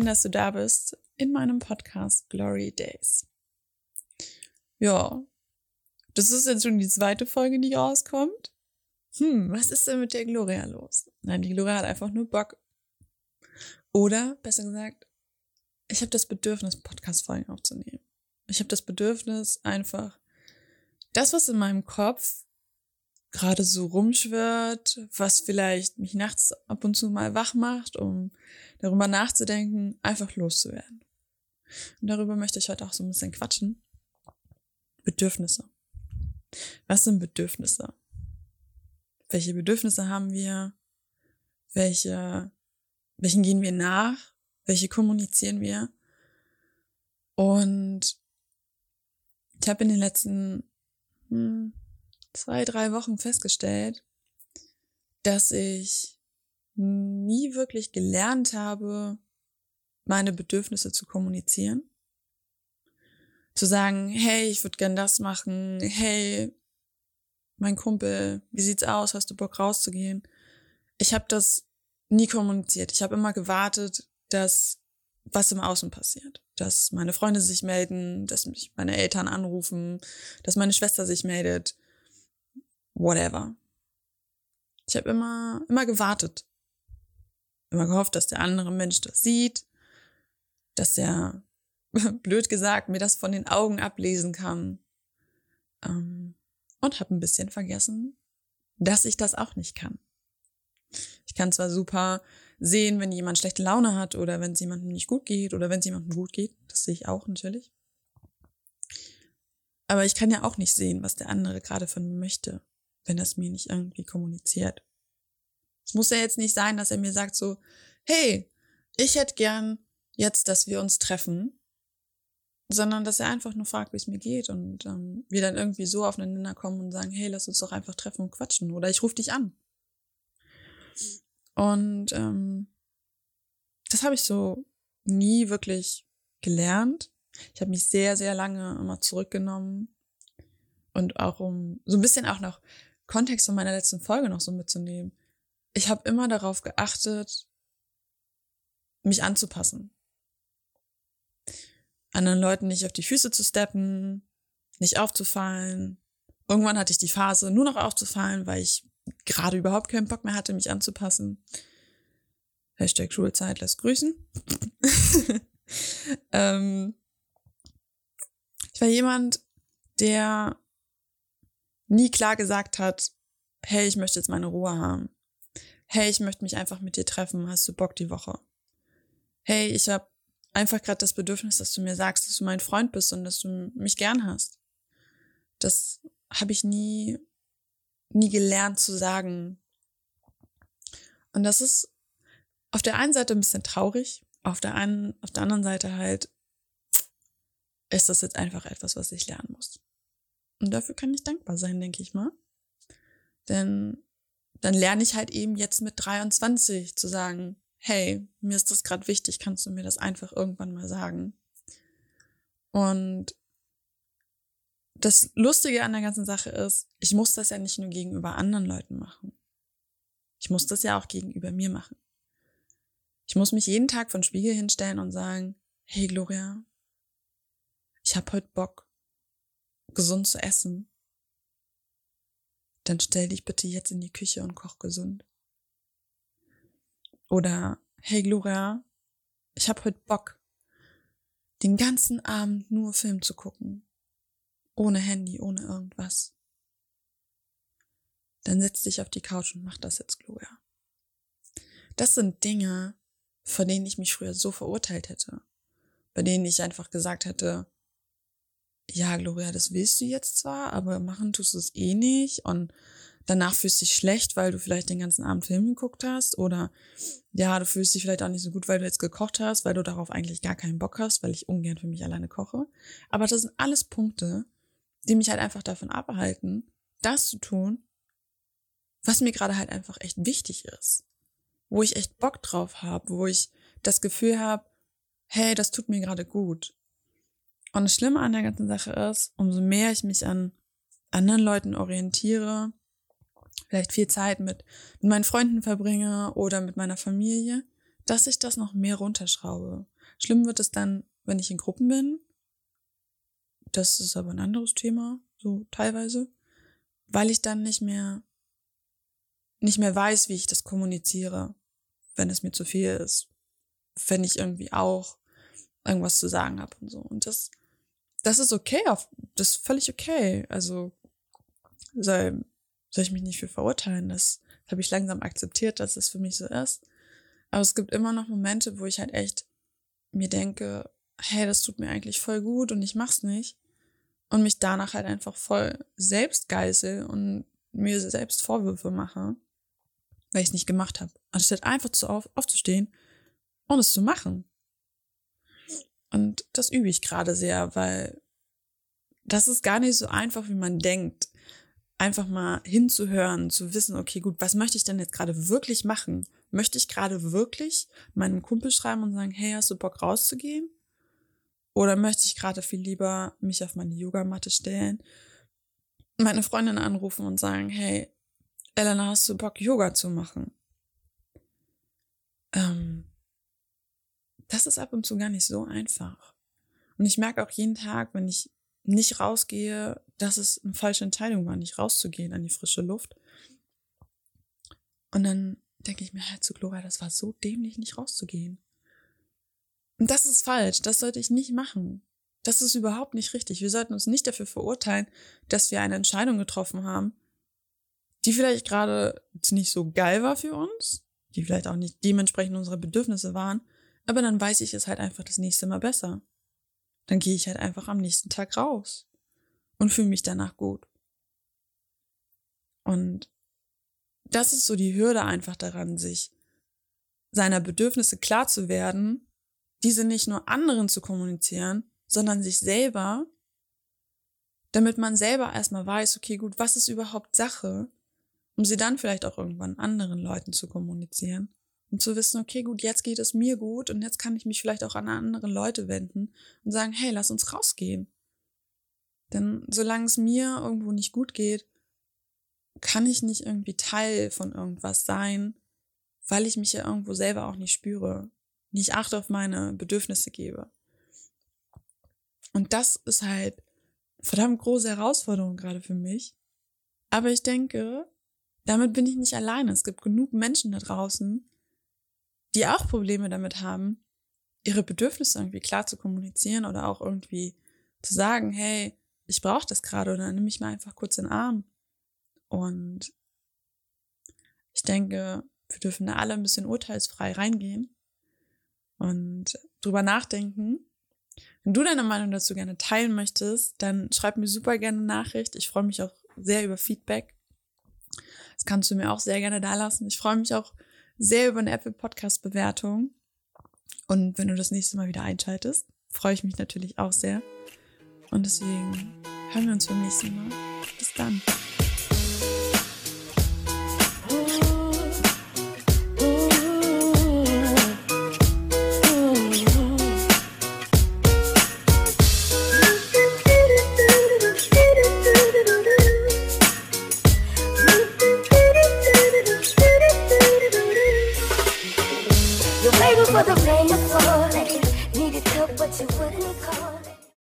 schön, dass du da bist in meinem Podcast Glory Days. Ja, das ist jetzt schon die zweite Folge, die rauskommt. Hm, was ist denn mit der Gloria los? Nein, die Gloria hat einfach nur Bock. Oder, besser gesagt, ich habe das Bedürfnis, Podcast-Folgen aufzunehmen. Ich habe das Bedürfnis, einfach das, was in meinem Kopf gerade so rumschwirrt, was vielleicht mich nachts ab und zu mal wach macht, um darüber nachzudenken, einfach loszuwerden. Und darüber möchte ich heute auch so ein bisschen quatschen. Bedürfnisse. Was sind Bedürfnisse? Welche Bedürfnisse haben wir? Welche, welchen gehen wir nach? Welche kommunizieren wir? Und ich habe in den letzten hm, zwei, drei Wochen festgestellt, dass ich nie wirklich gelernt habe, meine Bedürfnisse zu kommunizieren. Zu sagen, hey, ich würde gern das machen, hey, mein Kumpel, wie sieht's aus, hast du Bock rauszugehen? Ich habe das nie kommuniziert. Ich habe immer gewartet, dass was im Außen passiert. Dass meine Freunde sich melden, dass mich meine Eltern anrufen, dass meine Schwester sich meldet, whatever. Ich habe immer, immer gewartet. Immer gehofft, dass der andere Mensch das sieht, dass er, blöd gesagt, mir das von den Augen ablesen kann. Ähm, und habe ein bisschen vergessen, dass ich das auch nicht kann. Ich kann zwar super sehen, wenn jemand schlechte Laune hat oder wenn es jemandem nicht gut geht oder wenn es jemandem gut geht. Das sehe ich auch natürlich. Aber ich kann ja auch nicht sehen, was der andere gerade von mir möchte wenn es mir nicht irgendwie kommuniziert. Es muss ja jetzt nicht sein, dass er mir sagt so, hey, ich hätte gern jetzt, dass wir uns treffen, sondern dass er einfach nur fragt, wie es mir geht und ähm, wir dann irgendwie so aufeinander kommen und sagen, hey, lass uns doch einfach treffen und quatschen oder ich rufe dich an. Und ähm, das habe ich so nie wirklich gelernt. Ich habe mich sehr, sehr lange immer zurückgenommen und auch um so ein bisschen auch noch Kontext von meiner letzten Folge noch so mitzunehmen. Ich habe immer darauf geachtet, mich anzupassen. Anderen Leuten nicht auf die Füße zu steppen, nicht aufzufallen. Irgendwann hatte ich die Phase, nur noch aufzufallen, weil ich gerade überhaupt keinen Bock mehr hatte, mich anzupassen. Hashtag Schulzeit lässt grüßen. ähm, ich war jemand, der nie klar gesagt hat, hey, ich möchte jetzt meine Ruhe haben. Hey, ich möchte mich einfach mit dir treffen. Hast du Bock die Woche? Hey, ich habe einfach gerade das Bedürfnis, dass du mir sagst, dass du mein Freund bist und dass du mich gern hast. Das habe ich nie, nie gelernt zu sagen. Und das ist auf der einen Seite ein bisschen traurig, auf der einen, auf der anderen Seite halt ist das jetzt einfach etwas, was ich lernen muss. Und dafür kann ich dankbar sein, denke ich mal. Denn dann lerne ich halt eben jetzt mit 23 zu sagen, hey, mir ist das gerade wichtig, kannst du mir das einfach irgendwann mal sagen? Und das Lustige an der ganzen Sache ist, ich muss das ja nicht nur gegenüber anderen Leuten machen. Ich muss das ja auch gegenüber mir machen. Ich muss mich jeden Tag von Spiegel hinstellen und sagen, hey Gloria, ich hab heute Bock gesund zu essen, dann stell dich bitte jetzt in die Küche und koch gesund. Oder, hey Gloria, ich hab heute Bock, den ganzen Abend nur Film zu gucken. Ohne Handy, ohne irgendwas. Dann setz dich auf die Couch und mach das jetzt, Gloria. Das sind Dinge, vor denen ich mich früher so verurteilt hätte. Bei denen ich einfach gesagt hätte, ja, Gloria, das willst du jetzt zwar, aber machen tust du es eh nicht und danach fühlst du dich schlecht, weil du vielleicht den ganzen Abend Film geguckt hast oder ja, du fühlst dich vielleicht auch nicht so gut, weil du jetzt gekocht hast, weil du darauf eigentlich gar keinen Bock hast, weil ich ungern für mich alleine koche. Aber das sind alles Punkte, die mich halt einfach davon abhalten, das zu tun, was mir gerade halt einfach echt wichtig ist. Wo ich echt Bock drauf habe, wo ich das Gefühl habe, hey, das tut mir gerade gut. Und das Schlimme an der ganzen Sache ist, umso mehr ich mich an anderen Leuten orientiere, vielleicht viel Zeit mit, mit meinen Freunden verbringe oder mit meiner Familie, dass ich das noch mehr runterschraube. Schlimm wird es dann, wenn ich in Gruppen bin. Das ist aber ein anderes Thema, so teilweise, weil ich dann nicht mehr nicht mehr weiß, wie ich das kommuniziere, wenn es mir zu viel ist, wenn ich irgendwie auch irgendwas zu sagen habe und so. Und das, das ist okay, das ist völlig okay. Also soll, soll ich mich nicht für verurteilen. Das habe ich langsam akzeptiert, dass es für mich so ist. Aber es gibt immer noch Momente, wo ich halt echt mir denke, hey, das tut mir eigentlich voll gut und ich mach's nicht. Und mich danach halt einfach voll selbst geißel und mir selbst Vorwürfe mache, weil ich es nicht gemacht habe. Anstatt einfach zu auf, aufzustehen und es zu machen. Und das übe ich gerade sehr, weil das ist gar nicht so einfach, wie man denkt. Einfach mal hinzuhören, zu wissen, okay, gut, was möchte ich denn jetzt gerade wirklich machen? Möchte ich gerade wirklich meinem Kumpel schreiben und sagen, hey, hast du Bock rauszugehen? Oder möchte ich gerade viel lieber mich auf meine Yogamatte stellen, meine Freundin anrufen und sagen, hey, Elena, hast du Bock, Yoga zu machen? Ähm, das ist ab und zu gar nicht so einfach. Und ich merke auch jeden Tag, wenn ich nicht rausgehe, dass es eine falsche Entscheidung war, nicht rauszugehen an die frische Luft. Und dann denke ich mir halt zu Gloria, das war so dämlich, nicht rauszugehen. Und das ist falsch, das sollte ich nicht machen. Das ist überhaupt nicht richtig. Wir sollten uns nicht dafür verurteilen, dass wir eine Entscheidung getroffen haben, die vielleicht gerade nicht so geil war für uns, die vielleicht auch nicht dementsprechend unsere Bedürfnisse waren, aber dann weiß ich es halt einfach das nächste Mal besser. Dann gehe ich halt einfach am nächsten Tag raus und fühle mich danach gut. Und das ist so die Hürde einfach daran, sich seiner Bedürfnisse klar zu werden, diese nicht nur anderen zu kommunizieren, sondern sich selber, damit man selber erstmal weiß, okay, gut, was ist überhaupt Sache, um sie dann vielleicht auch irgendwann anderen Leuten zu kommunizieren und zu wissen, okay, gut, jetzt geht es mir gut und jetzt kann ich mich vielleicht auch an andere Leute wenden und sagen, hey, lass uns rausgehen. Denn solange es mir irgendwo nicht gut geht, kann ich nicht irgendwie Teil von irgendwas sein, weil ich mich ja irgendwo selber auch nicht spüre, nicht Acht auf meine Bedürfnisse gebe. Und das ist halt verdammt große Herausforderung gerade für mich. Aber ich denke, damit bin ich nicht alleine. Es gibt genug Menschen da draußen, die auch Probleme damit haben, ihre Bedürfnisse irgendwie klar zu kommunizieren oder auch irgendwie zu sagen, hey, ich brauche das gerade oder nimm mich mal einfach kurz in den Arm. Und ich denke, wir dürfen da alle ein bisschen urteilsfrei reingehen und drüber nachdenken. Wenn du deine Meinung dazu gerne teilen möchtest, dann schreib mir super gerne eine Nachricht. Ich freue mich auch sehr über Feedback. Das kannst du mir auch sehr gerne da lassen. Ich freue mich auch sehr über eine Apple Podcast Bewertung. Und wenn du das nächste Mal wieder einschaltest, freue ich mich natürlich auch sehr. Und deswegen hören wir uns beim nächsten Mal. Bis dann.